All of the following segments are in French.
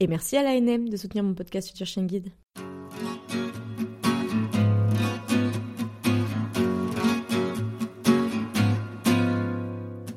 Et merci à l'ANM de soutenir mon podcast Future Chien Guide.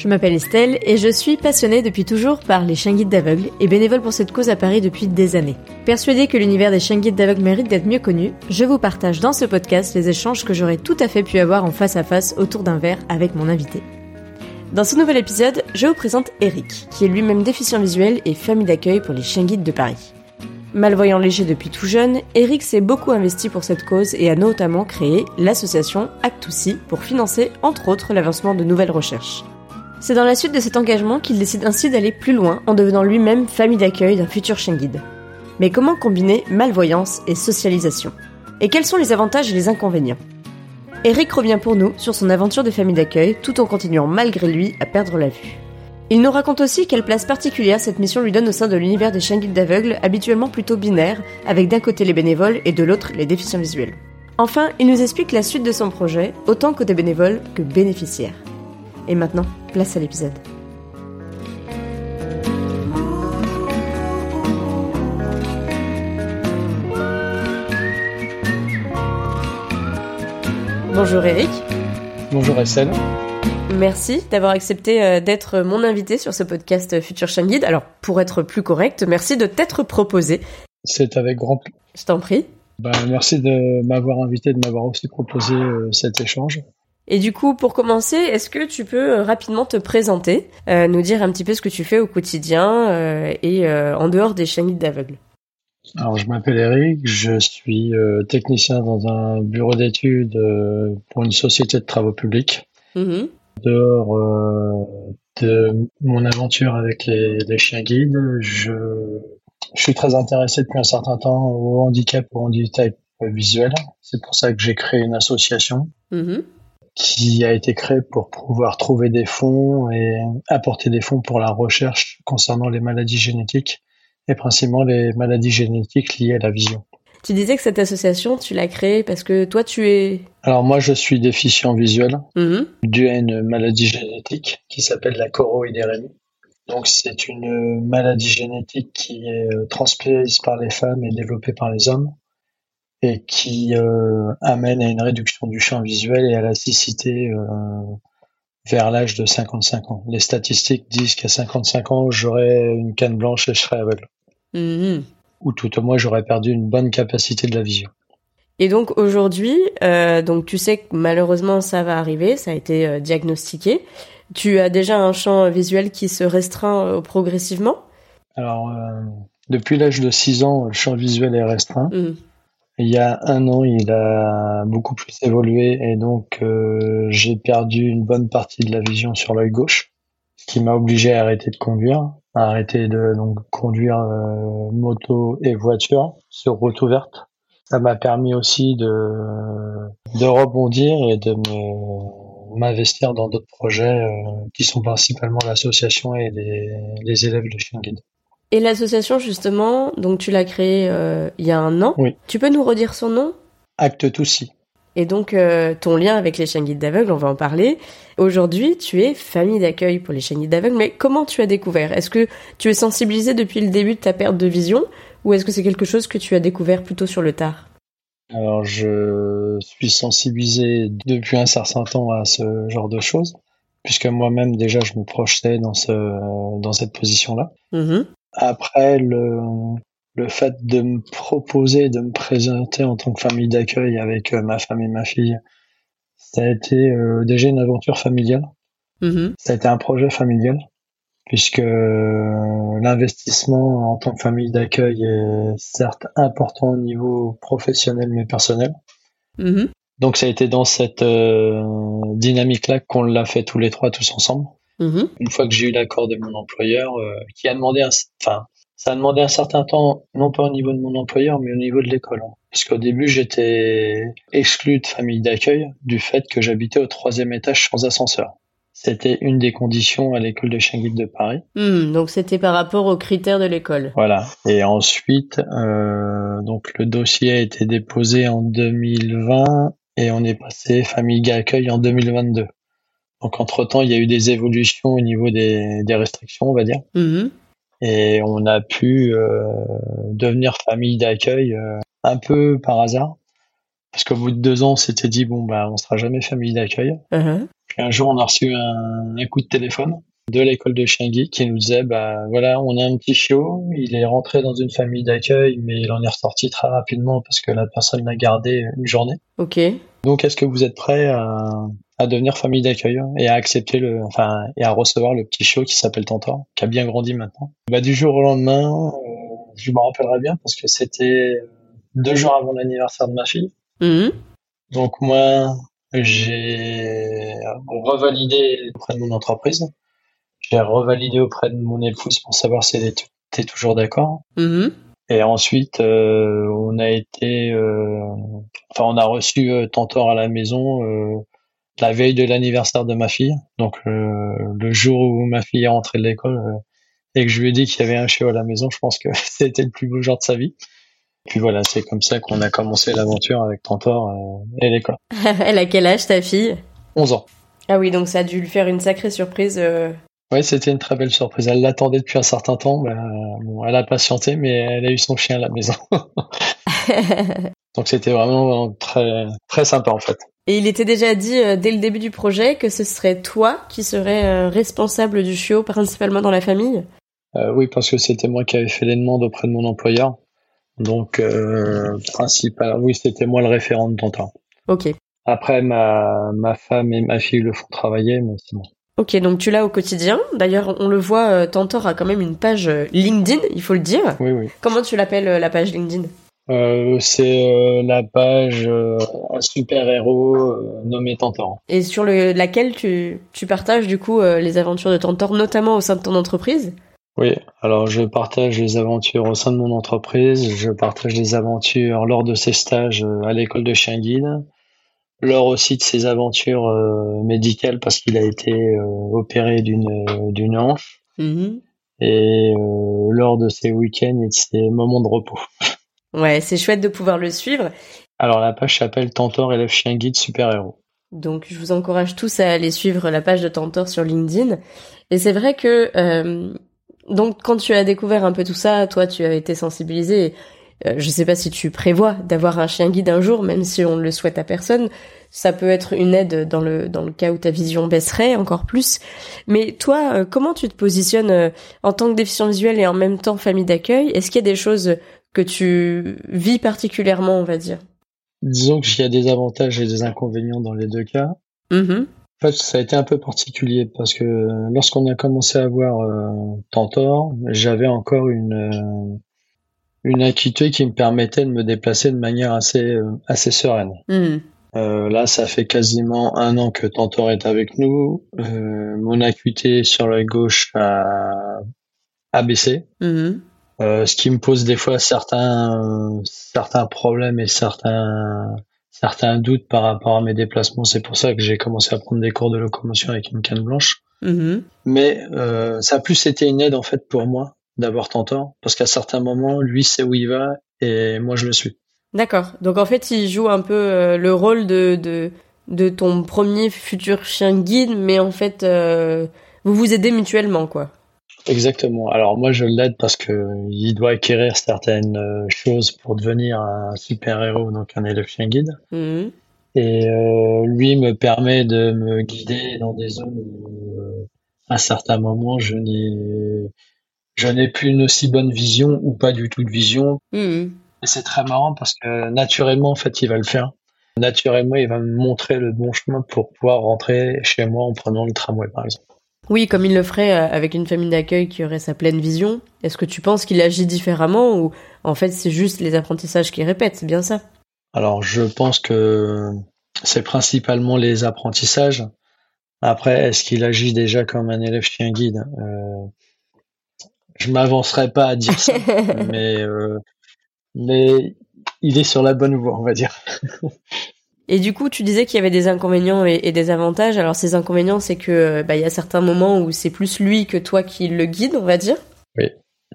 Je m'appelle Estelle et je suis passionnée depuis toujours par les chiens guides d'aveugles et bénévole pour cette cause à Paris depuis des années. Persuadée que l'univers des chiens guides d'aveugles mérite d'être mieux connu, je vous partage dans ce podcast les échanges que j'aurais tout à fait pu avoir en face à face autour d'un verre avec mon invité. Dans ce nouvel épisode, je vous présente Eric, qui est lui-même déficient visuel et famille d'accueil pour les chiens guides de Paris. Malvoyant léger depuis tout jeune, Eric s'est beaucoup investi pour cette cause et a notamment créé l'association Actoussi pour financer entre autres l'avancement de nouvelles recherches. C'est dans la suite de cet engagement qu'il décide ainsi d'aller plus loin en devenant lui-même famille d'accueil d'un futur chien guide. Mais comment combiner malvoyance et socialisation? Et quels sont les avantages et les inconvénients? Eric revient pour nous sur son aventure de famille d'accueil tout en continuant malgré lui à perdre la vue. Il nous raconte aussi quelle place particulière cette mission lui donne au sein de l'univers des chiens guides d'aveugles habituellement plutôt binaire, avec d'un côté les bénévoles et de l'autre les déficients visuels. Enfin, il nous explique la suite de son projet, autant côté bénévoles que bénéficiaires. Et maintenant, place à l'épisode. Bonjour Eric. Bonjour Estelle. Merci d'avoir accepté euh, d'être mon invité sur ce podcast Future Chien Guide. Alors, pour être plus correct, merci de t'être proposé. C'est avec grand plaisir. Je t'en prie. Bah, merci de m'avoir invité, de m'avoir aussi proposé euh, cet échange. Et du coup, pour commencer, est-ce que tu peux euh, rapidement te présenter, euh, nous dire un petit peu ce que tu fais au quotidien euh, et euh, en dehors des chaînes d'aveugles? Alors, je m'appelle Eric, je suis technicien dans un bureau d'études pour une société de travaux publics. Mhm. Dehors de mon aventure avec les, les chiens guides, je, je suis très intéressé depuis un certain temps au handicap, au handicap visuel. C'est pour ça que j'ai créé une association Mhm. Qui a été créé pour pouvoir trouver des fonds et apporter des fonds pour la recherche concernant les maladies génétiques et principalement les maladies génétiques liées à la vision. Tu disais que cette association, tu l'as créée parce que toi, tu es... Alors moi, je suis déficient visuel Mhm. dû à une maladie génétique qui s'appelle la choroïdérémie. Donc c'est une maladie génétique qui est euh, transmise par les femmes et développée par les hommes et qui euh, amène à une réduction du champ visuel et à la cécité euh, vers l'âge de 55 ans. Les statistiques disent qu'à 55 ans, j'aurai une canne blanche et je serai aveugle. Mhm. Ou tout au moins, j'aurais perdu une bonne capacité de la vision. Et donc aujourd'hui, euh, donc tu sais que malheureusement ça va arriver, ça a été diagnostiqué. Tu as déjà un champ visuel qui se restreint progressivement? Alors, depuis l'âge de 6 ans, le champ visuel est restreint. Mhm. Il y a un an, il a beaucoup plus évolué et donc euh, j'ai perdu une bonne partie de la vision sur l'œil gauche, ce qui m'a obligé à arrêter de conduire, à arrêter de donc conduire euh, moto et voiture sur route ouverte. Ça m'a permis aussi de de rebondir et de me m'investir dans d'autres projets euh, qui sont principalement l'association et les, les élèves de chien guide. Et l'association justement, donc tu l'as créée euh, il y a un an. Oui. Tu peux nous redire son nom? Acte Toussi. Et donc, euh, ton lien avec les chiens guides d'aveugles, on va en parler. Aujourd'hui, tu es famille d'accueil pour les chiens guides d'aveugles, mais comment tu as découvert? Est-ce que tu es sensibilisé depuis le début de ta perte de vision ou est-ce que c'est quelque chose que tu as découvert plutôt sur le tard? Alors, je suis sensibilisé depuis un certain temps à ce genre de choses, puisque moi-même, déjà, je me projetais dans, ce, dans cette position-là. Mhm. Après, le, le fait de me proposer, de me présenter en tant que famille d'accueil avec euh, ma femme et ma fille, ça a été euh, déjà une aventure familiale. Mhm. Ça a été un projet familial, puisque euh, l'investissement en tant que famille d'accueil est certes important au niveau professionnel mais personnel. Mhm. Donc ça a été dans cette euh, dynamique-là qu'on l'a fait tous les trois, tous ensemble. Mhm. Une fois que j'ai eu l'accord de mon employeur, euh, qui a demandé, un, enfin, ça a demandé un certain temps, non pas au niveau de mon employeur, mais au niveau de l'école. hein. Parce qu'au début, j'étais exclu de famille d'accueil du fait que j'habitais au troisième étage sans ascenseur. C'était une des conditions à l'école de chien guide de Paris. Hmm, donc c'était par rapport aux critères de l'école. Voilà. Et ensuite, euh, donc le dossier a été déposé en 2020 et on est passé famille d'accueil en 2022. Donc entre temps, il y a eu des évolutions au niveau des, des restrictions, on va dire, Mhm. et on a pu euh, devenir famille d'accueil euh, un peu par hasard, parce qu'au bout de deux ans, on s'était dit bon bah on sera jamais famille d'accueil. Mhm. Puis un jour, on a reçu un, un coup de téléphone de l'école de chien guide qui nous disait bah voilà, on a un petit chiot, il est rentré dans une famille d'accueil, mais il en est ressorti très rapidement parce que la personne l'a gardé une journée. Ok. Donc, est-ce que vous êtes prêt à, à devenir famille d'accueil et à accepter le, enfin, et à recevoir le petit chiot qui s'appelle Tantor, qui a bien grandi maintenant Bah, du jour au lendemain, euh, je me rappellerai bien parce que c'était deux jours avant l'anniversaire de ma fille. Mhm. Donc moi, j'ai revalidé auprès de mon entreprise. J'ai revalidé auprès de mon épouse pour savoir si elle était toujours d'accord. Mhm. Et ensuite, euh, on a été, euh, enfin, on a reçu Tantor à la maison la veille de l'anniversaire de ma fille. Donc euh, le jour où ma fille est rentrée de l'école euh, et que je lui ai dit qu'il y avait un chiot à la maison, je pense que c'était le plus beau jour de sa vie. Puis voilà, c'est comme ça qu'on a commencé l'aventure avec Tantor euh, et l'école. Elle a quel âge ta fille? 11 ans. Ah oui, donc ça a dû lui faire une sacrée surprise. Oui, c'était une très belle surprise. Elle l'attendait depuis un certain temps. Bah, bon, elle a patienté, mais elle a eu son chien à la maison. Donc c'était vraiment, vraiment très très sympa en fait. Et il était déjà dit euh, dès le début du projet que ce serait toi qui serais euh, responsable du chiot, principalement dans la famille. Euh, oui, parce que c'était moi qui avais fait les demandes auprès de mon employeur. Donc, principal, oui, c'était moi le référent de Tantor. Ok. Après, ma, ma femme et ma fille le font travailler, mais c'est bon. Ok, donc tu l'as au quotidien. D'ailleurs, on le voit, Tantor a quand même une page LinkedIn, il faut le dire. Oui, oui. Comment tu l'appelles la page LinkedIn? Euh, c'est euh, la page euh, un super-héros euh, nommé Tantor. Et sur le, laquelle tu, tu partages du coup euh, les aventures de Tantor, notamment au sein de ton entreprise? Oui, alors je partage les aventures au sein de mon entreprise, je partage les aventures lors de ses stages à l'école de chien guide, lors aussi de ses aventures euh, médicales parce qu'il a été euh, opéré d'une hanche Mhm. et euh, lors de ses week-ends et de ses moments de repos. Ouais, c'est chouette de pouvoir le suivre. Alors la page s'appelle Tantor élève chien guide super héros. Donc je vous encourage tous à aller suivre la page de Tantor sur LinkedIn. Et c'est vrai que euh, donc quand tu as découvert un peu tout ça, toi tu as été sensibilisé. Euh, je sais pas si tu prévois d'avoir un chien guide un jour, même si on ne le souhaite à personne. Ça peut être une aide dans le dans le cas où ta vision baisserait encore plus. Mais toi, euh, comment tu te positionnes euh, en tant que déficient visuel et en même temps famille d'accueil? Est-ce qu'il y a des choses que tu vis particulièrement, on va dire Disons qu'il y a des avantages et des inconvénients dans les deux cas. Mhm. En fait, ça a été un peu particulier parce que lorsqu'on a commencé à voir euh, Tantor, j'avais encore une euh, une acuité qui me permettait de me déplacer de manière assez euh, assez sereine. Euh, là, ça fait quasiment un an que Tantor est avec nous. Euh, mon acuité sur l'œil gauche a, a baissé, Mhm. Euh, ce qui me pose des fois certains certains problèmes et certains certains doutes par rapport à mes déplacements. C'est pour ça que j'ai commencé à prendre des cours de locomotion avec une canne blanche. Mhm. Mais euh, ça a plus été une aide en fait pour moi d'avoir Tantor, parce qu'à certains moments, lui sait où il va et moi je le suis. D'accord. Donc en fait, il joue un peu euh, le rôle de, de de ton premier futur chien guide, mais en fait, vous vous aidez mutuellement, quoi. Exactement. Alors moi je l'aide parce que il doit acquérir certaines euh, choses pour devenir un super héros, donc un élève chien guide. Mhm. Et euh, lui me permet de me guider dans des zones où, euh, à certains moments, je n'ai je n'ai plus une aussi bonne vision ou pas du tout de vision. Mmh. Et c'est très marrant parce que naturellement, en fait, il va le faire. Naturellement, il va me montrer le bon chemin pour pouvoir rentrer chez moi en prenant le tramway, par exemple. Oui, comme il le ferait euh, avec une famille d'accueil qui aurait sa pleine vision. Est-ce que tu penses qu'il agit différemment ou en fait c'est juste les apprentissages qu'il répète C'est bien ça? Alors, je pense que c'est principalement les apprentissages. Après, est-ce qu'il agit déjà comme un élève chien guide? Euh, Je m'avancerai pas à dire ça, mais euh, mais il est sur la bonne voie, on va dire. Et du coup, tu disais qu'il y avait des inconvénients et, des avantages. Alors ces inconvénients, c'est que bah, il y a certains moments où c'est plus lui que toi qui le guide, on va dire. Oui,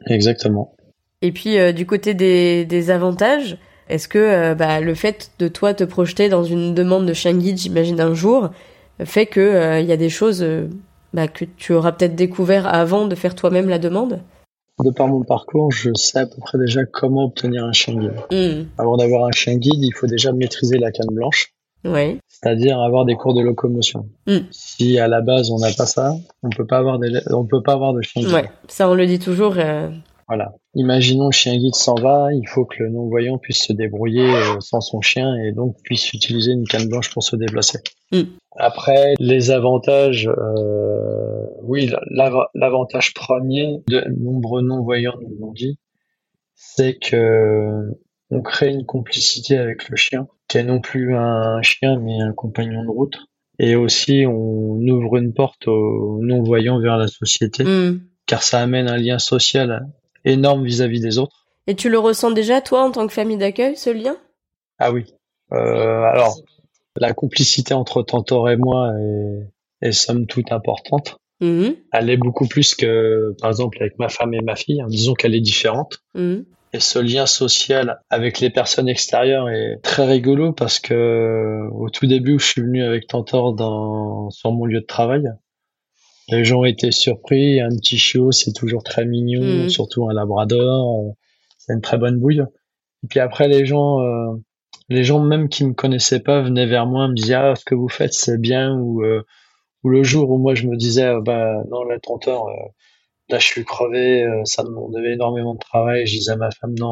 exactement. Et puis euh, du côté des, des avantages, est-ce que euh, bah, le fait de toi te projeter dans une demande de chien guide, j'imagine un jour, fait que euh, il y a des choses bah, que tu auras peut-être découvert avant de faire toi-même la demande? De par mon parcours, je sais à peu près déjà comment obtenir un chien guide. Hmm. Avant d'avoir un chien guide, il faut déjà maîtriser la canne blanche. Oui. C'est-à-dire avoir des cours de locomotion. Hmm. Si à la base on n'a pas ça, on peut pas avoir des, on peut pas avoir de chien guide. Ouais, ça on le dit toujours. Euh, voilà. Imaginons le chien guide s'en va, il faut que le non-voyant puisse se débrouiller euh, sans son chien et donc puisse utiliser une canne blanche pour se déplacer. Mm. Après, les avantages, euh, oui, l'avantage premier de nombreux non-voyants nous l'ont dit, c'est que on crée une complicité avec le chien, qui est non plus un chien mais un compagnon de route. Et aussi, on ouvre une porte aux non-voyants vers la société, mm. car ça amène un lien social énorme vis-à-vis des autres. Et tu le ressens déjà, toi, en tant que famille d'accueil, ce lien? Ah oui. Euh, alors, la complicité entre Tantor et moi est, est somme toute importante. Mhm. Elle est beaucoup plus que, par exemple, avec ma femme et ma fille. Hein. Disons qu'elle est différente. Mhm. Et ce lien social avec les personnes extérieures est très rigolo parce que au tout début où je suis venu avec Tantor dans, sur mon lieu de travail, les gens étaient surpris. Un petit chiot, c'est toujours très mignon, Mhm. surtout un labrador. C'est une très bonne bouille. Et puis après, les gens, euh, les gens même qui me connaissaient pas venaient vers moi, me disaient ah ce que vous faites c'est bien ou euh, ou le jour où moi je me disais ah, bah non là tonton, euh, là je suis crevé, euh, ça me demandait énormément de travail. Je disais à ma femme non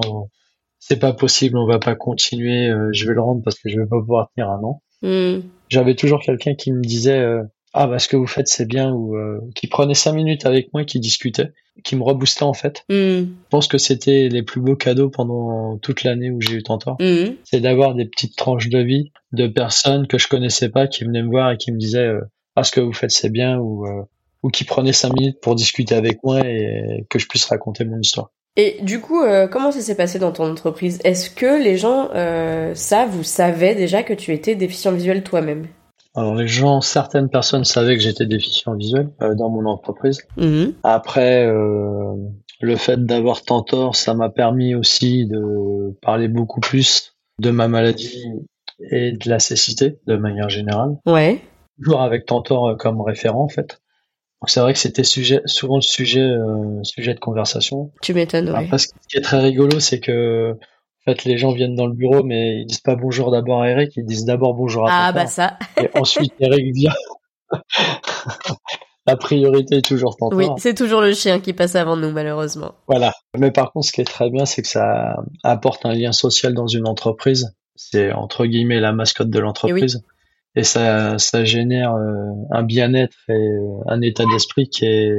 c'est pas possible, on va pas continuer, euh, je vais le rendre parce que je vais pas pouvoir tenir un an. Mhm. J'avais toujours quelqu'un qui me disait euh, ah bah ce que vous faites c'est bien ou euh, qui prenait cinq minutes avec moi qui discutait qui me reboostait en fait. Mhm. je pense que c'était les plus beaux cadeaux pendant toute l'année où j'ai eu Tantor. Mhm. c'est d'avoir des petites tranches de vie de personnes que je connaissais pas qui venaient me voir et qui me disaient euh, ah ce que vous faites c'est bien ou euh, ou qui prenaient cinq minutes pour discuter avec moi et que je puisse raconter mon histoire Et du coup, euh, comment ça s'est passé dans ton entreprise? Est-ce que les gens euh, savent ou savaient déjà que tu étais déficient visuel toi-même? Alors les gens certaines personnes savaient que j'étais déficient visuel euh, dans mon entreprise Mhm. Après, euh, le fait d'avoir Tantor, ça m'a permis aussi de parler beaucoup plus de ma maladie et de la cécité de manière générale. Ouais. Toujours avec Tantor euh, comme référent en fait. Donc c'est vrai que c'était sujet, souvent le sujet, euh, sujet de conversation. Tu m'étonnes, ouais. Après, ce qui est très rigolo, c'est que en fait les gens viennent dans le bureau, mais ils disent pas bonjour d'abord à Eric, ils disent d'abord bonjour à Ah bah ça. Et ensuite Eric vient. La priorité est toujours Tantor. Oui, c'est toujours le chien qui passe avant nous, malheureusement. Voilà. Mais par contre, ce qui est très bien, c'est que ça apporte un lien social dans une entreprise. C'est entre guillemets la mascotte de l'entreprise. Et ça, ça génère euh, un bien-être et un état d'esprit qui est,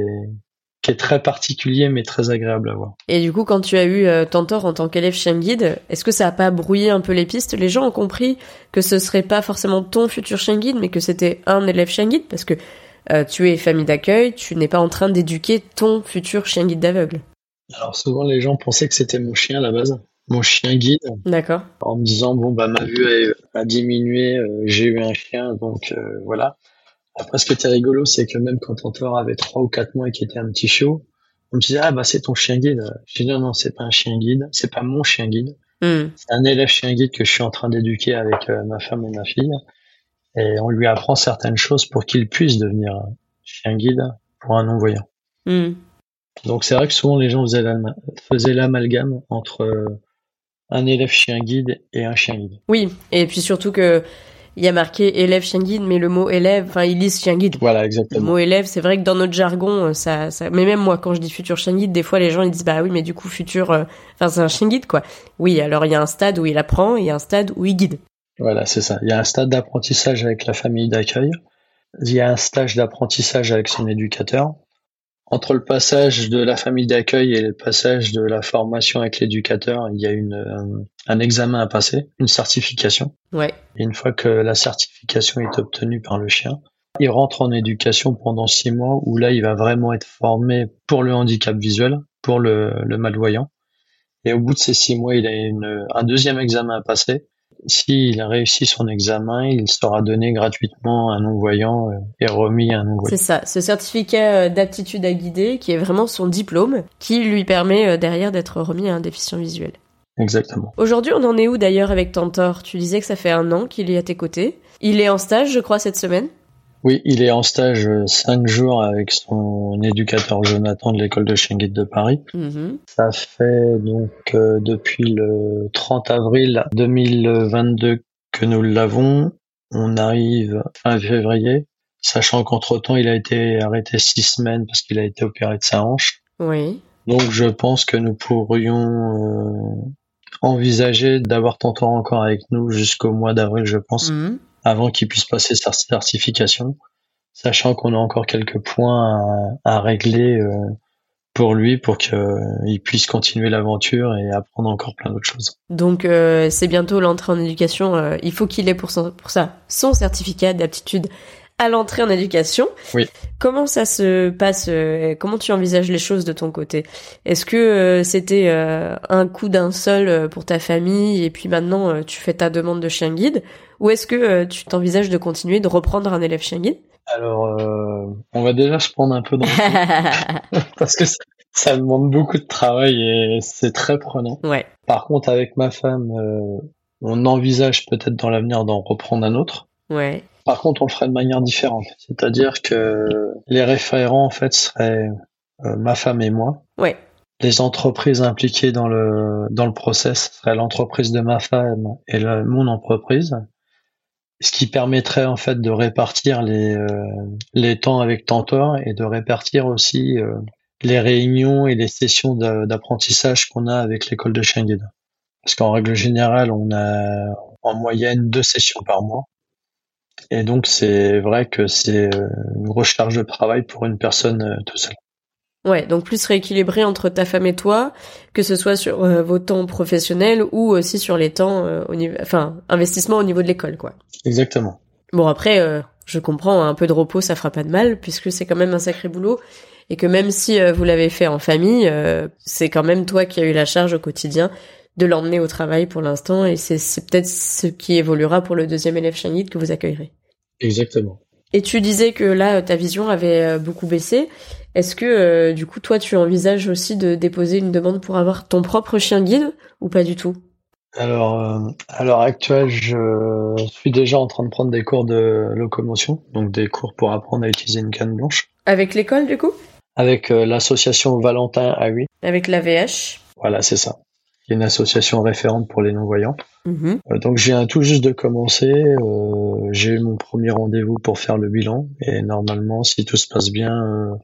qui est très particulier mais très agréable à voir. Et du coup, quand tu as eu euh, Tantor en tant qu'élève chien guide, est-ce que ça a pas brouillé un peu les pistes? Les gens ont compris que ce serait pas forcément ton futur chien guide, mais que c'était un élève chien guide parce que euh, tu es famille d'accueil, tu n'es pas en train d'éduquer ton futur chien guide d'aveugle. Alors souvent, les gens pensaient que c'était mon chien à la base, mon chien guide, D'accord. en me disant bon bah ma vue a, a diminué, euh, j'ai eu un chien, donc euh, voilà. Après, ce qui était rigolo, c'est que même quand Tantor avait trois ou quatre mois et qu'il était un petit chiot, on me disait ah bah c'est ton chien guide. Je dis non non c'est pas un chien guide, c'est pas mon chien guide, Hmm. c'est un élève chien guide que je suis en train d'éduquer avec euh, ma femme et ma fille, et on lui apprend certaines choses pour qu'il puisse devenir chien guide pour un non voyant. Hmm. Donc c'est vrai que souvent les gens faisaient l'amalgame entre euh, un élève chien guide et un chien guide. Oui, et puis surtout que il y a marqué élève chien guide, mais le mot élève, enfin, ils lisent chien guide. Voilà, exactement. Le mot élève, c'est vrai que dans notre jargon, ça, ça, mais même moi, quand je dis futur chien guide, des fois, les gens, ils disent, bah oui, mais du coup, futur, enfin, c'est un chien guide, quoi. Oui, alors, il y a un stade où il apprend, il y a un stade où il guide. Voilà, c'est ça. Il y a un stade d'apprentissage avec la famille d'accueil. Il y a un stage d'apprentissage avec son éducateur entre le passage de la famille d'accueil et le passage de la formation avec l'éducateur, il y a une, euh, un, examen à passer, une certification. Ouais. Et une fois que la certification est obtenue par le chien, il rentre en éducation pendant six mois où là, il va vraiment être formé pour le handicap visuel, pour le, le malvoyant. Et au bout de ces six mois, il a une, un deuxième examen à passer s'il a réussi son examen, il sera donné gratuitement à un non-voyant euh, et remis à un non-voyant. C'est ça, ce certificat euh, d'aptitude à guider qui est vraiment son diplôme qui lui permet euh, derrière d'être remis à un déficient visuel. Exactement. Aujourd'hui, on en est où d'ailleurs avec Tantor? Tu disais que ça fait un an qu'il est à tes côtés. Il est en stage, je crois, cette semaine? Oui, il est en stage euh, cinq jours avec son éducateur Jonathan de l'école de guide de Paris. Mm-hmm. Ça fait donc euh, depuis le 30 avril 2022 que nous l'avons. On arrive fin février, sachant qu'entre temps il a été arrêté six semaines parce qu'il a été opéré de sa hanche. Oui. Donc je pense que nous pourrions euh, envisager d'avoir Tantor encore avec nous jusqu'au mois d'avril, je pense. Mm-hmm avant qu'il puisse passer sa certification, sachant qu'on a encore quelques points à, régler euh, pour lui pour qu'il puisse continuer l'aventure et apprendre encore plein d'autres choses. Donc euh, c'est bientôt l'entrée en éducation. Euh, il faut qu'il ait pour ça son certificat d'aptitude à l'entrée en éducation. Oui. Comment ça se passe Comment tu envisages les choses de ton côté? Est-ce que c'était un coup d'un seul pour ta famille et puis maintenant tu fais ta demande de chien guide? Ou est-ce que euh, tu t'envisages de continuer de reprendre un élève chien guide? Alors, euh, on va déjà se prendre un peu dans le parce que ça, demande beaucoup de travail et c'est très prenant. Ouais. Par contre, avec ma femme, euh, on envisage peut-être dans l'avenir d'en reprendre un autre. Ouais. Par contre, on le ferait de manière différente. C'est-à-dire que les référents, en fait, seraient ma femme et moi. Ouais. Les entreprises impliquées dans le dans le process seraient l'entreprise de ma femme et mon entreprise ce qui permettrait en fait de répartir les, euh, les temps avec Tantor et de répartir aussi euh, les réunions et les sessions d'apprentissage qu'on a avec l'école de chien Parce qu'en règle générale, on a en moyenne deux sessions par mois. Et donc c'est vrai que c'est euh, une grosse charge de travail pour une personne tout seul. Ouais, donc plus rééquilibré entre ta femme et toi, que ce soit sur euh, vos temps professionnels ou aussi sur les temps euh, au niveau, enfin, investissement au niveau de l'école, quoi. Exactement. Bon après, euh, je comprends, un peu de repos, ça fera pas de mal, puisque c'est quand même un sacré boulot, et que même si vous l'avez fait en famille, c'est quand même toi qui as eu la charge au quotidien de l'emmener au travail pour l'instant, et c'est peut-être ce qui évoluera pour le deuxième élève Chanit que vous accueillerez. Exactement. Et tu disais que là, ta vision avait beaucoup baissé. Est-ce que euh, du coup toi tu envisages aussi de déposer une demande pour avoir ton propre chien guide ou pas du tout? Alors euh, à l'heure actuelle, je suis déjà en train de prendre des cours de locomotion, donc des cours pour apprendre à utiliser une canne blanche. Avec l'école du coup? Avec euh, l'association Valentin A8. Avec la VH. Voilà, c'est ça. Il y a une association référente pour les non-voyants. Mm-hmm. donc j'ai un tout juste de commencer. j'ai eu mon premier rendez-vous pour faire le bilan et normalement, si tout se passe bien,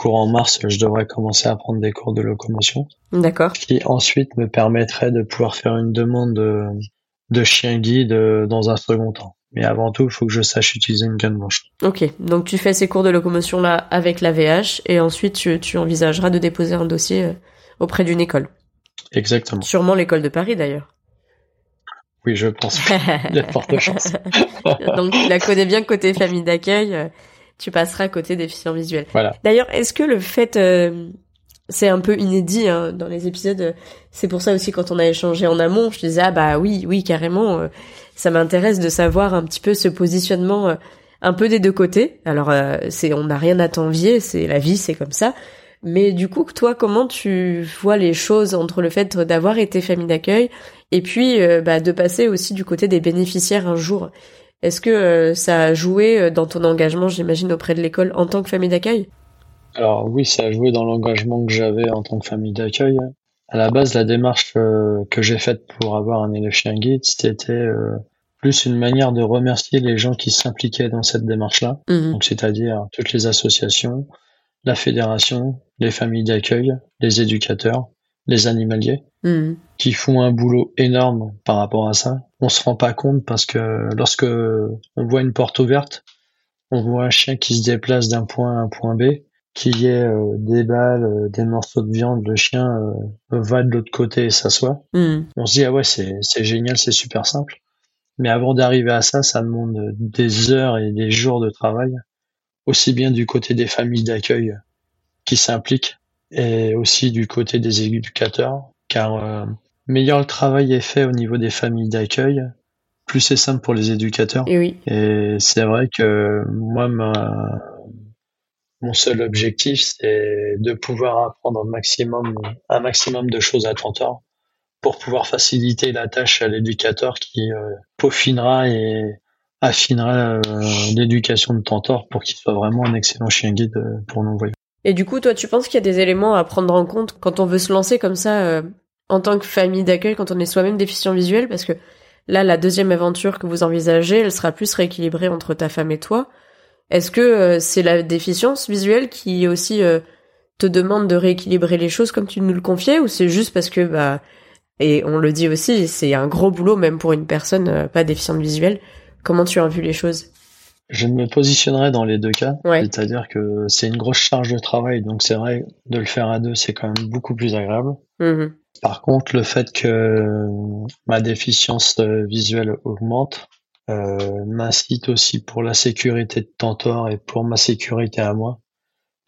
courant mars, je devrais commencer à prendre des cours de locomotion. D'accord. Qui ensuite me permettrait de pouvoir faire une demande de, chien guide euh, dans un second temps. Mais avant tout, il faut que je sache utiliser une canne blanche. Ok, donc tu fais ces cours de locomotion là avec la VH et ensuite tu, envisageras de déposer un dossier euh, auprès d'une école. Exactement. Sûrement l'école de Paris d'ailleurs. Oui, je pense. Il y a de fortes chances. donc tu la connais bien côté famille d'accueil. Euh, tu passeras à côté des déficients visuels. Voilà. D'ailleurs, est-ce que le fait, euh, c'est un peu inédit hein, dans les épisodes, c'est pour ça aussi quand on a échangé en amont, je disais ah bah oui, oui carrément, euh, ça m'intéresse de savoir un petit peu ce positionnement euh, un peu des deux côtés. Alors c'est, on n'a rien à t'envier, c'est la vie, c'est comme ça. Mais du coup, toi, comment tu vois les choses entre le fait d'avoir été famille d'accueil et puis bah, de passer aussi du côté des bénéficiaires un jour? Est-ce que euh, ça a joué euh, dans ton engagement, j'imagine, auprès de l'école en tant que famille d'accueil? Alors oui, ça a joué dans l'engagement que j'avais en tant que famille d'accueil. À la base, la démarche euh, que j'ai faite pour avoir un élève chien guide, c'était plus une manière de remercier les gens qui s'impliquaient dans cette démarche-là. Mhm. Donc, c'est-à-dire toutes les associations, la fédération, les familles d'accueil, les éducateurs, les animaliers, Mhm. qui font un boulot énorme par rapport à ça. On se rend pas compte parce que lorsque on voit une porte ouverte, on voit un chien qui se déplace d'un point à un point B, qu'il y ait euh, des balles, euh, des morceaux de viande, le chien euh, va de l'autre côté et s'assoit. Mhm. On se dit ah ouais c'est c'est génial, c'est super simple. Mais avant d'arriver à ça, ça demande des heures et des jours de travail, aussi bien du côté des familles d'accueil qui s'impliquent et aussi du côté des éducateurs, car euh, meilleur le travail est fait au niveau des familles d'accueil, plus c'est simple pour les éducateurs. Et oui. Et c'est vrai que moi, ma, mon seul objectif, c'est de pouvoir apprendre un maximum, un maximum de choses à Tentor pour pouvoir faciliter la tâche à l'éducateur qui euh, peaufinera et affinera euh, l'éducation de Tentor pour qu'il soit vraiment un excellent chien guide euh, pour nos voyous. Et du coup, toi, tu penses qu'il y a des éléments à prendre en compte quand on veut se lancer comme ça euh, en tant que famille d'accueil, quand on est soi-même déficient visuel? Parce que là, la deuxième aventure que vous envisagez, elle sera plus rééquilibrée entre ta femme et toi. Est-ce que c'est la déficience visuelle qui aussi te demande de rééquilibrer les choses comme tu nous le confiais ou c'est juste parce que bah et on le dit aussi, c'est un gros boulot même pour une personne pas déficiente visuelle. Comment tu as vu les choses? Je me positionnerai dans les deux cas, Ouais. c'est-à-dire que c'est une grosse charge de travail, donc c'est vrai de le faire à deux, c'est quand même beaucoup plus agréable. Mhm. Par contre, le fait que ma déficience euh, visuelle augmente euh, m'incite aussi pour la sécurité de Tantor et pour ma sécurité à moi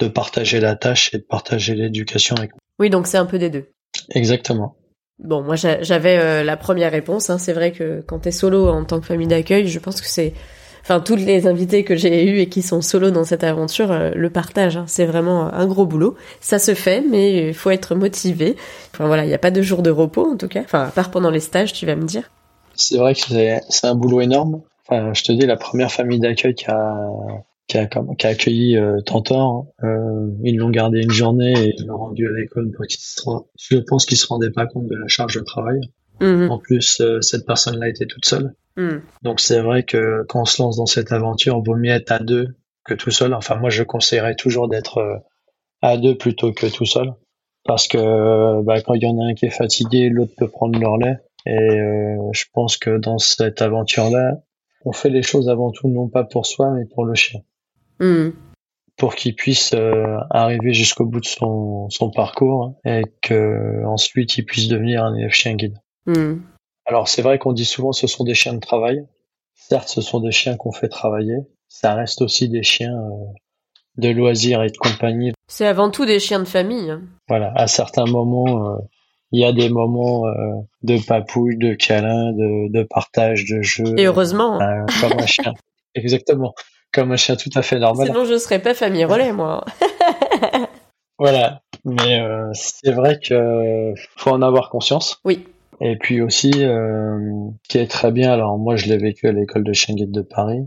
de partager la tâche et de partager l'éducation avec moi. Oui, donc c'est un peu des deux. Exactement. Bon, moi j'a- j'avais euh, la première réponse. Hein. C'est vrai que quand t'es solo en tant que famille d'accueil, je pense que c'est, enfin toutes les invités que j'ai eus et qui sont solo dans cette aventure euh, le partagent. hein. C'est vraiment un gros boulot. Ça se fait, mais il faut être motivé. Enfin voilà, il n'y a pas de jour de repos en tout cas. Enfin à part pendant les stages, tu vas me dire. C'est vrai que c'est un boulot énorme. Enfin, je te dis, la première famille d'accueil qui a, qui a, comme- qui a accueilli euh, Tantor, euh, ils l'ont gardé une journée et ils l'ont rendu à l'école pour qu'il se rend- Je pense qu'ils se rendaient pas compte de la charge de travail. Mhm. En plus, euh, cette personne-là était toute seule. Mhm. Donc c'est vrai que quand on se lance dans cette aventure, vaut mieux être à deux que tout seul. Enfin, moi, je conseillerais toujours d'être euh, à deux plutôt que tout seul. Parce que bah, quand il y en a un qui est fatigué, l'autre peut prendre le relais. Et je pense que dans cette aventure-là, on fait les choses avant tout non pas pour soi, mais pour le chien. Mhm. Pour qu'il puisse euh, arriver jusqu'au bout de son, son parcours et que ensuite il puisse devenir un élève chien guide. Mhm. Alors c'est vrai qu'on dit souvent ce sont des chiens de travail. Certes, ce sont des chiens qu'on fait travailler. Ça reste aussi des chiens euh, de loisirs et de compagnie. C'est avant tout des chiens de famille. hein. Voilà, à certains moments, euh, il y a des moments euh, de papouille, de câlin, de, de partage, de jeu. Et heureusement. Euh, comme un chien. Exactement. Comme un chien tout à fait normal. Sinon je serais pas famille relais moi. Voilà. Mais euh, c'est vrai que faut en avoir conscience. Oui. Et puis aussi, euh, ce qui est très bien, alors moi je l'ai vécu à l'école de chien guide de Paris,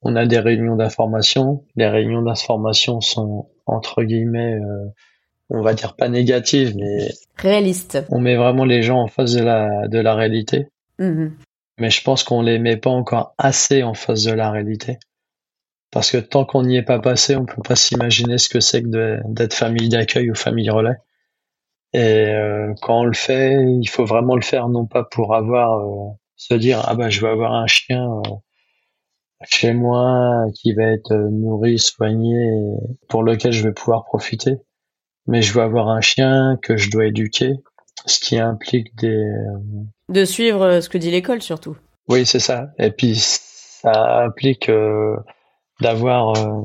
on a des réunions d'information. Les réunions d'information sont entre guillemets, euh, on va dire pas négatives, mais Réaliste. on met vraiment les gens en face de la, de la réalité. Mhm. Mais je pense qu'on les met pas encore assez en face de la réalité. Parce que tant qu'on n'y est pas passé, on peut pas s'imaginer ce que c'est que d'être famille d'accueil ou famille relais. Et euh, quand on le fait, il faut vraiment le faire non pas pour avoir euh, se dire ah bah je vais avoir un chien euh, chez moi qui va être nourri, soigné, pour lequel je vais pouvoir profiter, mais je veux avoir un chien que je dois éduquer, ce qui implique des De suivre ce que dit l'école surtout. oui, c'est ça. Et puis ça implique d'avoir euh,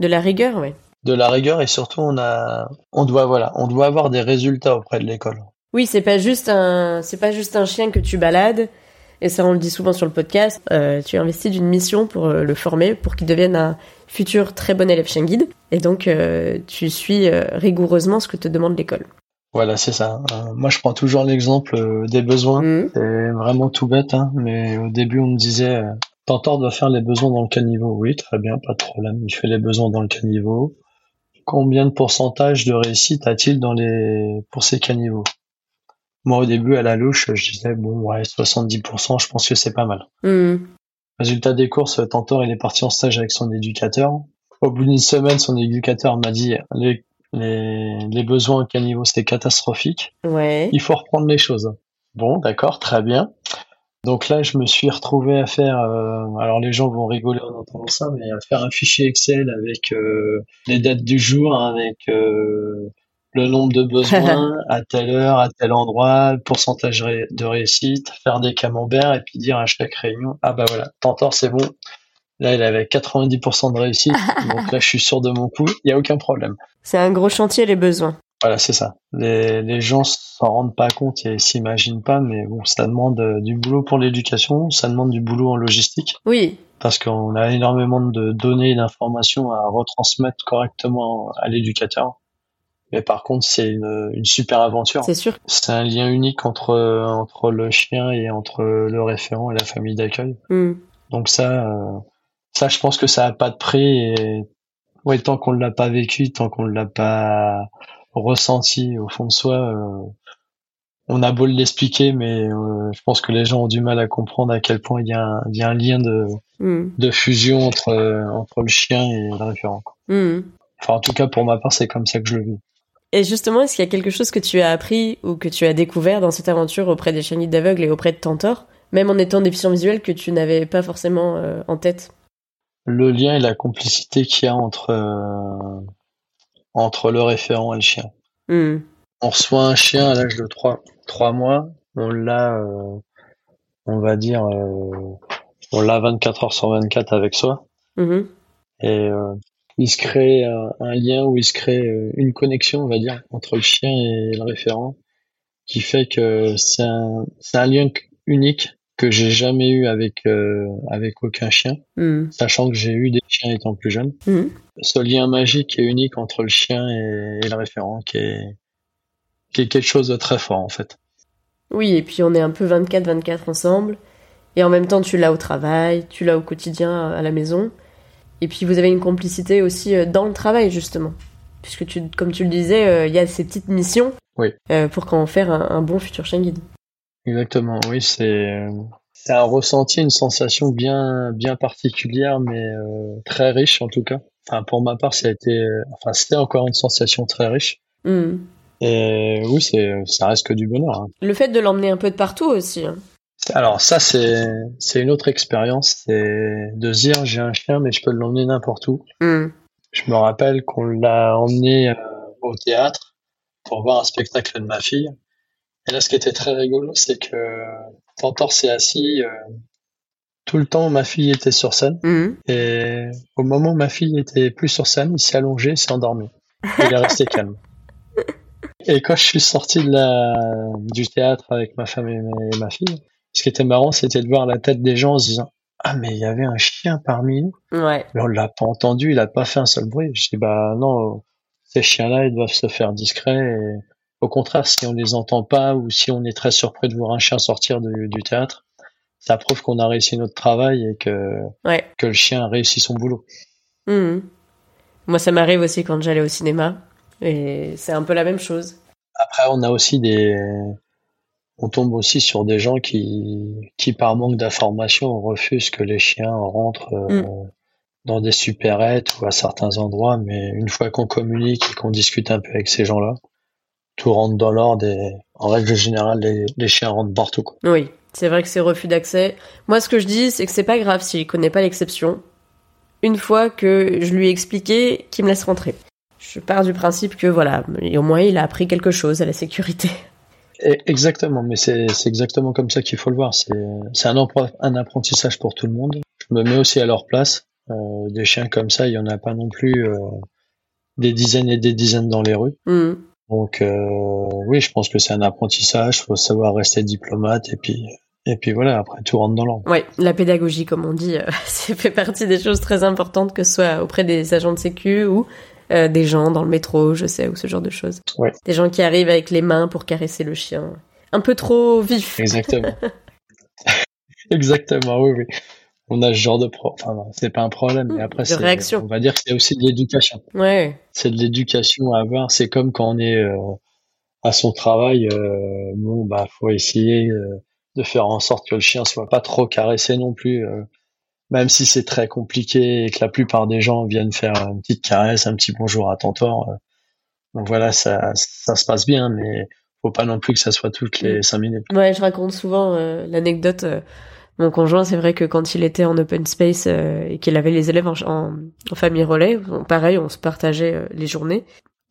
De la rigueur, ouais. de la rigueur et surtout on a on doit voilà, on doit avoir des résultats auprès de l'école. Oui, c'est pas juste un, c'est pas juste un chien que tu balades. Et ça, on le dit souvent sur le podcast. euh, tu investis d'une mission pour euh, le former, pour qu'il devienne un futur très bon élève chien guide. Et donc, euh, tu suis rigoureusement ce que te demande l'école. Voilà, c'est ça. Euh, moi je prends toujours l'exemple des besoins. Mhm. C'est vraiment tout bête hein, mais au début on me disait Tantor doit faire les besoins dans le caniveau. Oui, très bien, pas de problème. Il fait les besoins dans le caniveau. Combien de pourcentage de réussite a-t-il dans les pour ces caniveaux? Moi, au début, à la louche, je disais, bon, ouais, 70%, je pense que c'est pas mal. Hmm. Résultat des courses, Tantor, il est parti en stage avec son éducateur. Au bout d'une semaine, son éducateur m'a dit, les, les, les besoins au caniveau, c'était catastrophique. Ouais. Il faut reprendre les choses. Bon, d'accord, très bien. Donc là, je me suis retrouvé à faire, euh, alors les gens vont rigoler en entendant ça, mais à faire un fichier Excel avec euh, les dates du jour, avec euh, le nombre de besoins à telle heure, à tel endroit, le pourcentage de réussite, faire des camemberts et puis dire à chaque réunion, ah bah voilà, Tantor c'est bon. Là, il avait 90% de réussite, donc là, je suis sûr de mon coup, il n'y a aucun problème. C'est un gros chantier, les besoins. Voilà, c'est ça. Les, les gens s'en rendent pas compte et s'imaginent pas, mais bon, ça demande euh, du boulot pour l'éducation, ça demande du boulot en logistique, Oui. parce qu'on a énormément de données et d'informations à retransmettre correctement à l'éducateur. Mais par contre, c'est une, une super aventure. C'est sûr. C'est un lien unique entre entre le chien et entre le référent et la famille d'accueil. Hmm. Donc ça, euh, ça, je pense que ça a pas de prix. Et ouais, tant qu'on l'a pas vécu, tant qu'on l'a pas ressenti au fond de soi, euh, on a beau l'expliquer, mais euh, je pense que les gens ont du mal à comprendre à quel point il y a un, il y a un lien de, Hmm. de fusion entre euh, entre le chien et le référent. Hmm. Enfin, en tout cas, pour ma part, c'est comme ça que je le vis. Et justement, est-ce qu'il y a quelque chose que tu as appris ou que tu as découvert dans cette aventure auprès des chiens d'aveugles et auprès de Tantor, même en étant déficient visuel que tu n'avais pas forcément euh, en tête? Le lien et la complicité qu'il y a entre euh, entre le référent et le chien. Hmm. on reçoit un chien à l'âge de 3, trois mois, on l'a, euh, on va dire, euh, on l'a 24 heures sur 24 avec soi, Mhm. et euh, il se crée un, lien où il se crée une connexion, on va dire, entre le chien et le référent, qui fait que c'est un, c'est un lien unique que j'ai jamais eu avec euh, avec aucun chien, Hmm. sachant que j'ai eu des chiens étant plus jeune. Mhm. Ce lien magique et unique entre le chien et, et le référent, qui est qui est quelque chose de très fort en fait. Oui, et puis on est un peu 24-24 ensemble. Et en même temps, tu l'as au travail, tu l'as au quotidien à la maison. Et puis vous avez une complicité aussi euh, dans le travail, justement. Puisque, tu, comme tu le disais, euh, il y a ces petites missions Oui. euh, pour qu'en faire un, un bon futur chien guide. Exactement, oui, c'est c'est un ressenti, une sensation bien bien particulière, mais euh, très riche en tout cas. Enfin, pour ma part, ça a été, enfin, c'était encore une sensation très riche. Hmm. Et oui, c'est ça reste que du bonheur. hein. Le fait de l'emmener un peu de partout aussi. hein. Alors ça, c'est c'est une autre expérience, c'est de dire j'ai un chien, mais je peux l'emmener n'importe où. Hmm. Je me rappelle qu'on l'a emmené euh, au théâtre pour voir un spectacle de ma fille. Et là, ce qui était très rigolo, c'est que Tantor s'est assis. euh, tout le temps, ma fille était sur scène. Hmm. Et au moment où ma fille était plus sur scène, il s'est allongé, il s'est endormi. Il est resté calme. Et quand je suis sorti de la, du théâtre avec ma femme et ma, et ma fille, ce qui était marrant, c'était de voir la tête des gens en se disant Ah, mais il y avait un chien parmi nous. Ouais. Mais on l'a pas entendu, il a pas fait un seul bruit. Je dis bah non, ces chiens-là, ils doivent se faire discrets. Et au contraire, si on les entend pas ou si on est très surpris de voir un chien sortir du, du théâtre, ça prouve qu'on a réussi notre travail et que Ouais. que le chien a réussi son boulot. Hmm. Moi, ça m'arrive aussi quand j'allais au cinéma. Et c'est un peu la même chose. Après, on a aussi des, on tombe aussi sur des gens qui qui par manque d'information refusent que les chiens rentrent euh, dans des supérettes ou à certains endroits. Mais une fois qu'on communique et qu'on discute un peu avec ces gens-là, tout rentre dans l'ordre et en règle générale, les, les chiens rentrent partout. Quoi. Oui, c'est vrai que c'est refus d'accès. Moi, ce que je dis, c'est que c'est pas grave s'il connaît pas l'exception. Une fois que je lui ai expliqué, qu'il me laisse rentrer. Je pars du principe que voilà, et au moins il a appris quelque chose à la sécurité. Exactement, mais c'est exactement comme ça qu'il faut le voir. C'est un, apprentissage pour tout le monde. Je me mets aussi à leur place. Euh, des chiens comme ça, il y en a pas non plus euh, des dizaines et des dizaines dans les rues. Hmm. Donc euh, oui, je pense que c'est un apprentissage. Faut savoir rester diplomate et puis et puis voilà. Après, tout rentre dans l'ordre. Ouais, la pédagogie, comme on dit, euh, ça fait partie des choses très importantes, que ce soit auprès des agents de sécu ou euh, des gens dans le métro, je sais, ou ce genre de choses. Ouais. Des gens qui arrivent avec les mains pour caresser le chien. Un peu trop vif. Exactement. Exactement. Oui, oui. On a ce genre de pro. Enfin, c'est pas un problème. Mais Mm, après, c'est réaction. on va dire que c'est aussi de l'éducation. Ouais. c'est de l'éducation à avoir. C'est comme quand on est euh, à son travail, euh, bon bah faut essayer euh, de faire en sorte que le chien soit pas trop caressé non plus, euh, même si c'est très compliqué et que la plupart des gens viennent faire une petite caresse, un petit bonjour à Tantor. Euh, donc voilà, ça, ça se passe bien, mais faut pas non plus que ça soit toutes les Mm. cinq minutes. Ouais, je raconte souvent l'anecdote. Mon conjoint, c'est vrai que quand il était en open space euh, et qu'il avait les élèves en, famille relais, pareil, on se partageait euh, les journées.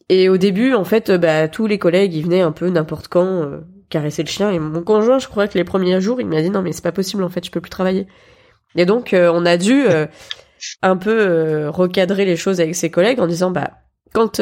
Et au début, en fait, euh, bah, tous les collègues, ils venaient un peu n'importe quand caresser le chien. Et mon conjoint, je crois que les premiers jours, il m'a dit non, mais c'est pas possible, en fait, je peux plus travailler. Et donc, on a dû un peu recadrer les choses avec ses collègues en disant bah quand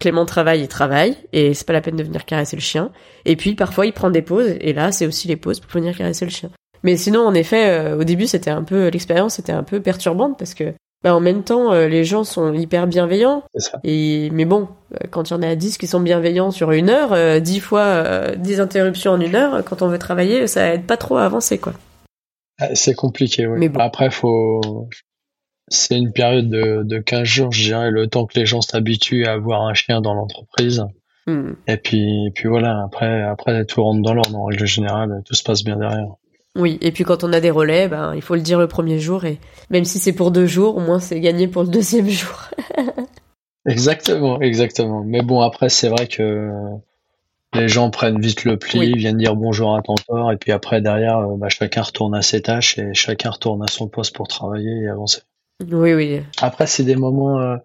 Clément travaille, il travaille et c'est pas la peine de venir caresser le chien. Et puis parfois il prend des pauses et là c'est aussi les pauses pour venir caresser le chien. Mais sinon en effet euh, au début c'était un peu l'expérience était un peu perturbante parce que bah, en même temps euh, les gens sont hyper bienveillants C'est ça. et mais bon euh, quand il y en a 10 qui sont bienveillants sur une heure, euh, 10 fois euh, 10 interruptions en une heure quand on veut travailler ça aide pas trop à avancer quoi. Ah, C'est compliqué, oui. Mais bon. Après, faut. C'est une période de, de 15 jours, je dirais, le temps que les gens s'habituent à avoir un chien dans l'entreprise. Hmm. Et puis, et puis voilà, après, après, tout rentre dans l'ordre. En règle générale, tout se passe bien derrière. Oui, et puis quand on a des relais, ben, il faut le dire le premier jour, et même si c'est pour deux jours, au moins c'est gagné pour le deuxième jour. Exactement, exactement. Mais bon, après, c'est vrai que les gens prennent vite le pli, Oui. viennent dire bonjour à Tantor, et puis après, derrière, euh, bah, chacun retourne à ses tâches et chacun retourne à son poste pour travailler et avancer. Oui, oui. Après, c'est des moments, euh,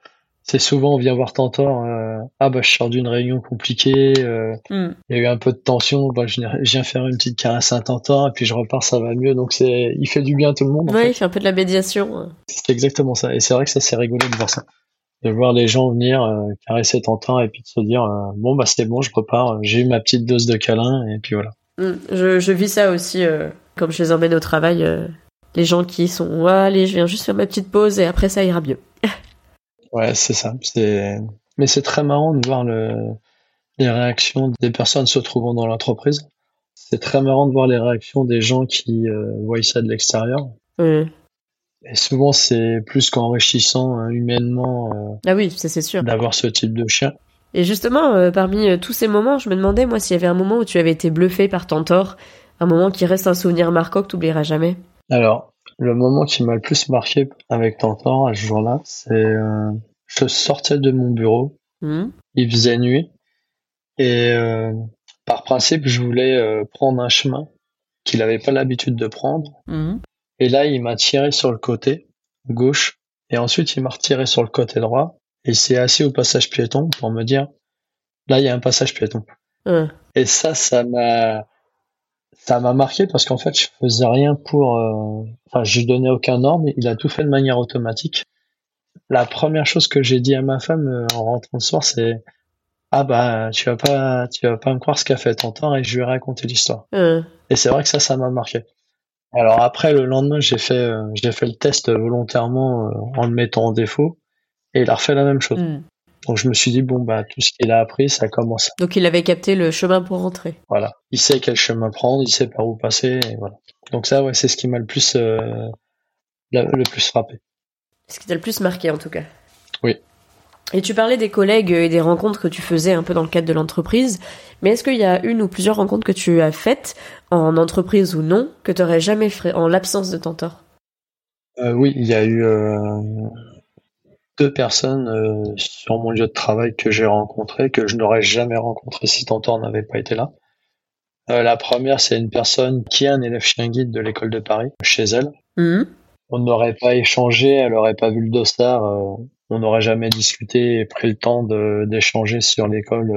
c'est souvent, on vient voir Tantor, euh, ah bah, je sors d'une réunion compliquée, euh, Hmm. il y a eu un peu de tension, bah, je viens- faire une petite caresse à Tantor, et puis je repars, ça va mieux. Donc, c'est, il fait du bien à tout le monde. fait. il fait un peu de la médiation. C'est exactement ça. Et c'est vrai que ça, c'est rigolo de voir ça. De voir les gens venir euh, caresser Tantin et puis de se dire, bon, bah, c'est bon, je repars, j'ai eu ma petite dose de câlin, et puis voilà. Hmm. Je, je vis ça aussi, comme je les emmène au travail, les gens qui sont, ouais, allez, je viens juste faire ma petite pause et après ça ira mieux. Ouais, c'est ça. C'est, mais c'est très marrant de voir le, les réactions des personnes se trouvant dans l'entreprise. C'est très marrant de voir les réactions des gens qui euh, voient ça de l'extérieur. Et souvent, c'est plus qu'enrichissant hein, humainement euh, Ah oui, ça c'est sûr. d'avoir ce type de chien. Et justement, euh, parmi tous ces moments, je me demandais, moi, s'il y avait un moment où tu avais été bluffé par Tantor, un moment qui reste un souvenir marquant que tu oublieras jamais. Alors, le moment qui m'a le plus marqué avec Tantan à ce jour-là, c'est euh, je sortais de mon bureau, Hmm. il faisait nuit, et euh, par principe, je voulais euh, prendre un chemin qu'il n'avait pas l'habitude de prendre, Hmm. et là, il m'a tiré sur le côté gauche, et ensuite, il m'a retiré sur le côté droit, et il s'est assis au passage piéton pour me dire, là, il y a un passage piéton. Ouais. Et ça, ça m'a, ça m'a marqué parce qu'en fait, je faisais rien pour, euh, enfin, je lui donnais aucun ordre. Il a tout fait de manière automatique. La première chose que j'ai dit à ma femme euh, en rentrant le soir, c'est, ah bah, tu vas pas, tu vas pas me croire ce qu'a fait Tantin et je lui ai raconté l'histoire. Ouais. Et c'est vrai que ça, ça m'a marqué. Alors après, le lendemain, j'ai fait, euh, j'ai fait le test volontairement en le mettant en défaut et il a refait la même chose. Hmm. Donc je me suis dit, bon, bah, tout ce qu'il a appris, ça commence Donc il avait capté le chemin pour rentrer. Voilà. Il sait quel chemin prendre, il sait par où passer, et voilà. Donc ça, ouais, c'est ce qui m'a le plus, euh, le plus frappé. Ce qui t'a le plus marqué en tout cas. Oui. Et tu parlais des collègues et des rencontres que tu faisais un peu dans le cadre de l'entreprise, mais est-ce qu'il y a une ou plusieurs rencontres que tu as faites, en entreprise ou non, que tu aurais jamais fait en l'absence de Tantor? Euh, oui, il y a eu euh, deux personnes euh, sur mon lieu de travail que j'ai rencontrées, que je n'aurais jamais rencontrées si Tantor n'avait pas été là. Euh, la première, c'est une personne qui est un élève chien guide de l'école de Paris, chez elle. Hmm. On n'aurait pas échangé, elle n'aurait pas vu le dossard, euh, on n'aurait jamais discuté et pris le temps d'échanger sur l'école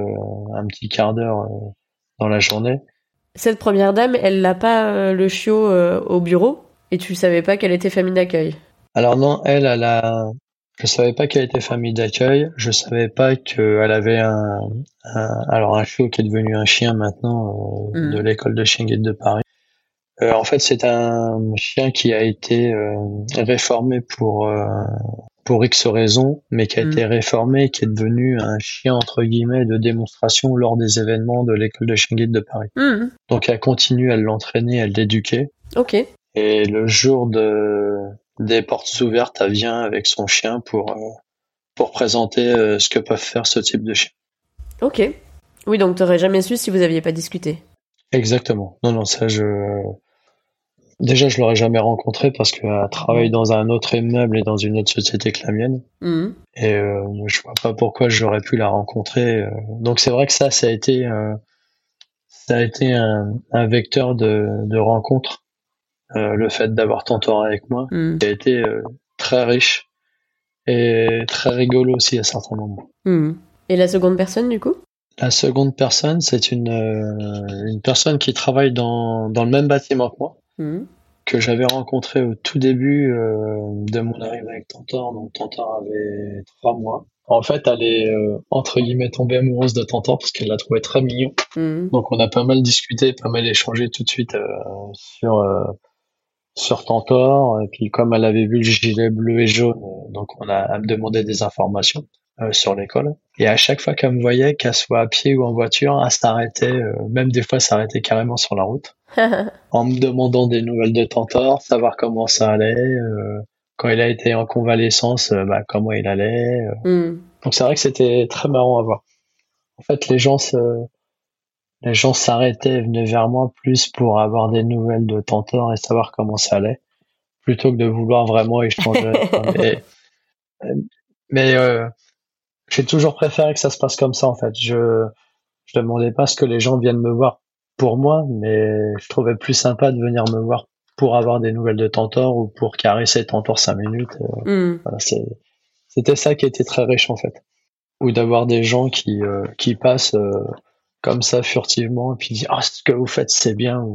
un petit quart d'heure dans la journée. Cette première dame, elle n'a pas le chiot au bureau, et tu savais pas qu'elle était famille d'accueil? Alors non, elle, elle a, je savais pas qu'elle était famille d'accueil, je savais pas qu'elle avait un, un- alors un chiot qui est devenu un chien maintenant euh, Mhm. de l'école de chien guide de Paris. Euh, en fait, c'est un chien qui a été euh, réformé pour pour X raisons, mais qui a Mhm. été réformé et qui est devenu un chien entre guillemets de démonstration lors des événements de l'école de chien guide de Paris. Hmm. Donc elle continue à l'entraîner, à l'éduquer. Ok. Et le jour de des portes ouvertes, elle vient avec son chien pour euh, pour présenter euh, ce que peuvent faire ce type de chien. Ok. Oui, donc t'aurais jamais su si vous aviez pas discuté. Exactement. Non, non, ça je. Déjà, je l'aurais jamais rencontré parce qu'elle travaille dans un autre immeuble et dans une autre société que la mienne. Mhm. Et euh, je vois pas pourquoi j'aurais pu la rencontrer. euh. Donc c'est vrai que ça, ça a été, euh, ça a été un, un vecteur de, de rencontre. Euh, le fait d'avoir Tantor avec moi, Mhm. qui a été euh, très riche et très rigolo aussi à certains moments. Mhm. Et la seconde personne, du coup? La seconde personne, c'est une, euh, une personne qui travaille dans, dans le même bâtiment que moi, Mhm. que j'avais rencontré au tout début de mon arrivée avec Tantor. Donc Tantor avait trois mois. En fait, elle est euh, entre guillemets tombée amoureuse de Tantor parce qu'elle l'a trouvé très mignon. Donc on a pas mal discuté, pas mal échangé tout de suite euh, sur euh, sur Tantor. Et puis comme elle avait vu le gilet bleu et jaune, euh, donc on a elle me demandait des informations euh, sur l'école. Et à chaque fois qu'elle me voyait, qu'elle soit à pied ou en voiture, elle s'arrêtait, euh, même des fois s'arrêtait carrément sur la route, en me demandant des nouvelles de Tantor, savoir comment ça allait. euh, quand il a été en convalescence, euh, bah, comment il allait. euh. Mhm. Donc c'est vrai que c'était très marrant à voir. En fait, les gens se, les gens s'arrêtaient et venaient vers moi plus pour avoir des nouvelles de Tantor et savoir comment ça allait, plutôt que de vouloir vraiment échanger. Mais mais euh, j'ai toujours préféré que ça se passe comme ça en fait. Je je demandais pas ce que les gens viennent me voir pour moi, mais je trouvais plus sympa de venir me voir pour avoir des nouvelles de Tantor ou pour caresser Tantor cinq minutes. euh, voilà, c'est, c'était ça qui était très riche en fait. Ou d'avoir des gens qui, euh, qui passent euh, comme ça furtivement et puis disent ah ce que vous faites c'est bien ou,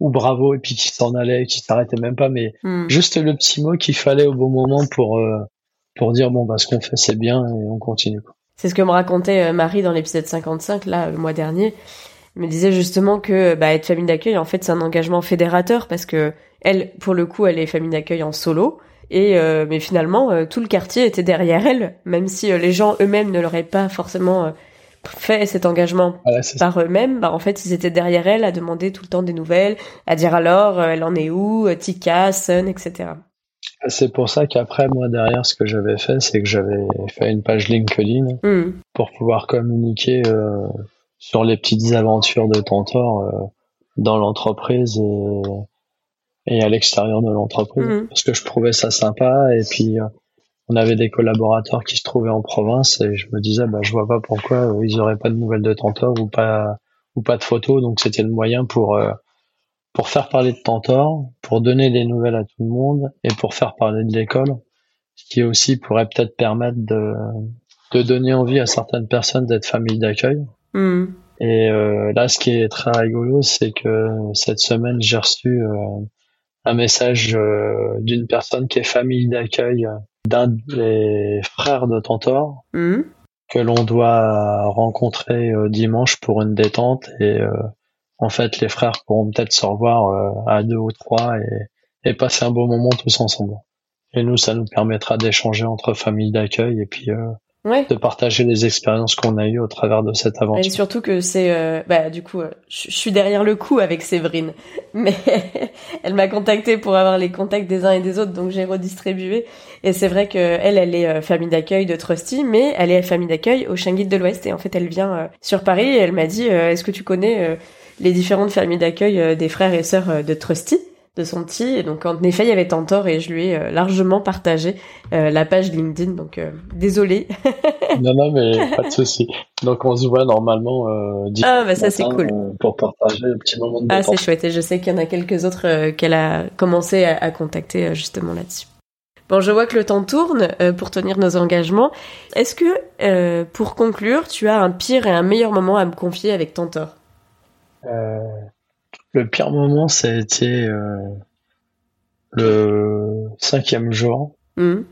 ou bravo et puis qui s'en allaient, qui s'arrêtaient même pas, mais Mhm. juste le petit mot qu'il fallait au bon moment pour euh, pour dire bon bah ce qu'on fait c'est bien et on continue. C'est ce que me racontait euh, Marie dans l'épisode 55, là, le mois dernier. Elle me disait justement que bah, être famille d'accueil, en fait, c'est un engagement fédérateur parce que elle, pour le coup, elle est famille d'accueil en solo. Et euh, mais finalement, euh, tout le quartier était derrière elle, même si les gens eux-mêmes ne l'auraient pas forcément euh, fait cet engagement par eux-mêmes. Bah, en fait, ils étaient derrière elle à demander tout le temps des nouvelles, à dire alors, euh, elle en est où, euh, Tika, Sun, etc. C'est pour ça qu'après moi derrière ce que j'avais fait c'est que j'avais fait une page LinkedIn Hmm. pour pouvoir communiquer euh, sur les petites aventures de Tantor euh, dans l'entreprise et, et à l'extérieur de l'entreprise Mhm. parce que je trouvais ça sympa et puis euh, on avait des collaborateurs qui se trouvaient en province et je me disais bah je vois pas pourquoi euh, ils auraient pas de nouvelles de Tantor ou pas ou pas de photos donc c'était le moyen pour euh, pour faire parler de Tantor pour donner des nouvelles à tout le monde et pour faire parler de l'école ce qui aussi pourrait peut-être permettre de de donner envie à certaines personnes d'être famille d'accueil. Hmm. Et euh, là, ce qui est très rigolo, c'est que cette semaine, j'ai reçu un message d'une personne qui est famille d'accueil d'un des frères de Tantor Hmm. que l'on doit rencontrer euh, dimanche pour une détente. Et euh, en fait, les frères pourront peut-être se revoir euh, à deux ou trois et, et passer un beau moment tous ensemble. Et nous, ça nous permettra d'échanger entre familles d'accueil et puis euh, Ouais. de partager les expériences qu'on a eues au travers de cette Et aventure. surtout que c'est, euh, bah du coup, euh, je suis derrière le coup avec Séverine, mais elle m'a contacté pour avoir les contacts des uns et des autres, donc j'ai redistribué. Et c'est vrai que elle, elle est euh, famille d'accueil de Trusty, mais elle est famille d'accueil au Chien Guide de l'Ouest. Et en fait, elle vient euh, sur Paris et elle m'a dit, est-ce que tu connais les différentes familles d'accueil des frères et sœurs de Trusty? De son petit et donc en effet il y avait Tantor et je lui ai euh, largement partagé euh, la page LinkedIn donc euh, désolé non, non, mais pas de souci. Donc, on se voit normalement euh, dimanche ah bah ça c'est cool euh, pour partager le petit moment de Ah, c'est chouette. Et je sais qu'il y en a quelques autres euh, qu'elle a commencé à, à contacter euh, justement là-dessus. Bon, je vois que le temps tourne euh, pour tenir nos engagements. Est-ce que, euh, pour conclure, tu as un pire et un meilleur moment à me confier avec Tantor Euh, le pire moment, ça a été euh, le cinquième jour. Hmm.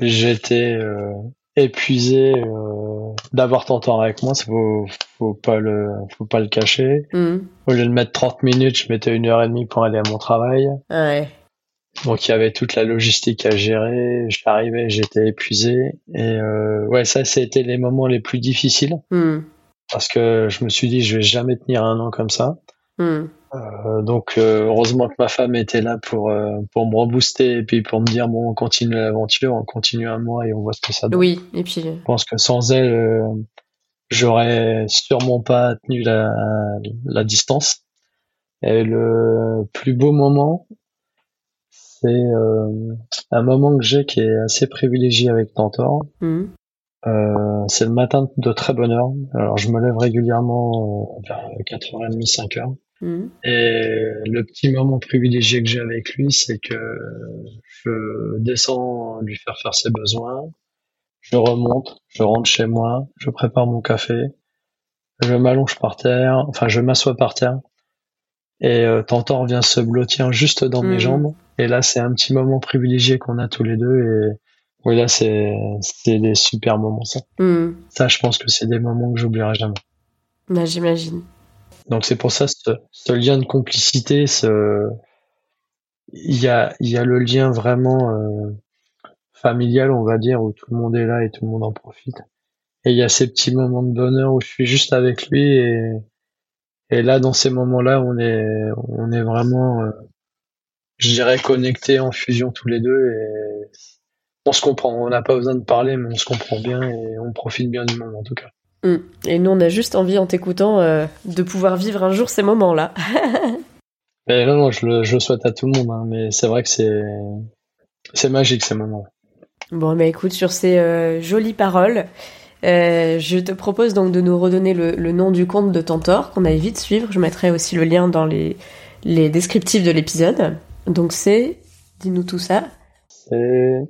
J'étais euh, épuisé euh, d'avoir tant de temps avec moi, ça faut, faut pas le, faut pas le cacher. Hmm. Au lieu de mettre 30 minutes, je mettais une heure et demie pour aller à mon travail. Ouais. Donc il y avait toute la logistique à gérer. J'arrivais, j'étais épuisé. Et euh, ouais, ça, c'était les moments les plus difficiles Hmm. parce que je me suis dit, je vais jamais tenir un an comme ça. Euh, donc euh, heureusement que ma femme était là pour euh, pour me rebooster et puis pour me dire bon, on continue l'aventure, on continue un mois et on voit ce que ça donne. Oui. Et puis, Je pense que sans elle, euh, j'aurais sûrement pas tenu la, la distance. Et le plus beau moment, c'est euh, un moment que j'ai qui est assez privilégié avec Tantor. Mmh. Euh, c'est le matin de très bonne heure. Alors je me lève régulièrement vers 4h30, 5h. Mmh. Et le petit moment privilégié que j'ai avec lui, c'est que je descends lui faire faire ses besoins, je remonte, je rentre chez moi, je prépare mon café, je m'allonge par terre, enfin je m'assois par terre, et euh, Tantor vient se blottir juste dans mes Mhm. jambes. Et là, c'est un petit moment privilégié qu'on a tous les deux. Et oui, là, c'est c'est des super moments. Ça, Mmh. ça, je pense que c'est des moments que j'oublierai jamais. Bah, j'imagine. Donc c'est pour ça ce, ce lien de complicité, ce il y a il y a le lien vraiment euh, familial, on va dire, où tout le monde est là et tout le monde en profite. Et il y a ces petits moments de bonheur où je suis juste avec lui et et là dans ces moments-là, on est on est vraiment euh, je dirais connectés en fusion tous les deux et on se comprend. On n'a pas besoin de parler, mais on se comprend bien et on profite bien du moment en tout cas. Mmh. Et nous, on a juste envie, en t'écoutant, euh, de pouvoir vivre un jour ces moments-là. Mais non, non, je le, je le souhaite à tout le monde, hein, mais c'est vrai que c'est c'est magique ces moments. Bon, bah écoute, sur ces euh, jolies paroles, euh, je te propose donc de nous redonner le, le nom du compte de Tantor, qu'on a vite suivre. Je mettrai aussi le lien dans les, les descriptifs de l'épisode. Donc c'est, dis-nous tout ça. C'est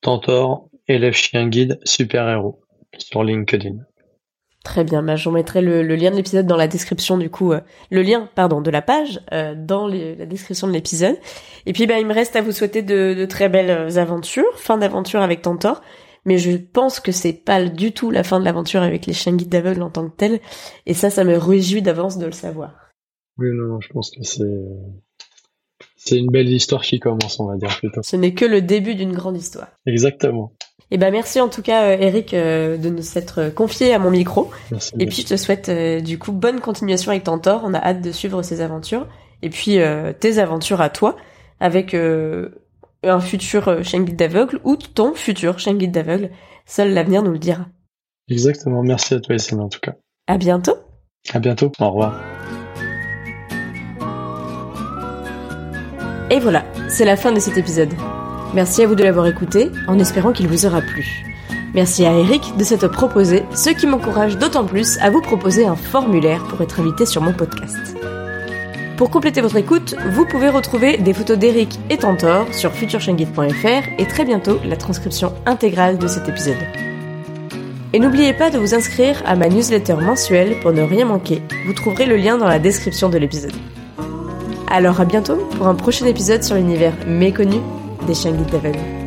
Tantor, élève chien guide, super héros sur LinkedIn. Très bien, bah, je vous mettrai le, le lien de l'épisode dans la description du coup, euh, le lien, pardon, de la page euh, dans les- la description de l'épisode. Et puis bah il me reste à vous souhaiter de, de très belles euh, aventures, fin d'aventure avec Tantor. Mais je pense que c'est pas du tout la fin de l'aventure avec les chiens guides d'aveugles en tant que tel. Et ça, ça me réjouit d'avance de le savoir. Oui, non, non, je pense que c'est c'est une belle histoire qui commence, on va dire plutôt. Ce n'est que le début d'une grande histoire. Exactement. Et ben merci en tout cas euh, Eric euh, de nous s'être confié à mon micro. Merci. Et puis je te souhaite euh, du coup bonne continuation avec Tantor. On a hâte de suivre ses aventures. Et puis euh, tes aventures à toi avec euh, un futur euh, chien guide d'aveugle ou ton futur chien guide d'aveugle. Seul l'avenir nous le dira. Exactement. Merci à toi, Essene, en tout cas. À bientôt. À bientôt. Au revoir. Et voilà, c'est la fin de cet épisode. Merci à vous de l'avoir écouté, en espérant qu'il vous aura plu. Merci à Eric de s'être proposé, ce qui m'encourage d'autant plus à vous proposer un formulaire pour être invité sur mon podcast. Pour compléter votre écoute, vous pouvez retrouver des photos d'Eric et Tantor sur futureshanguide.fr et très bientôt la transcription intégrale de cet épisode. Et n'oubliez pas de vous inscrire à ma newsletter mensuelle pour ne rien manquer. Vous trouverez le lien dans la description de l'épisode. Alors à bientôt pour un prochain épisode sur l'univers méconnu des chiens guides d'aveugles.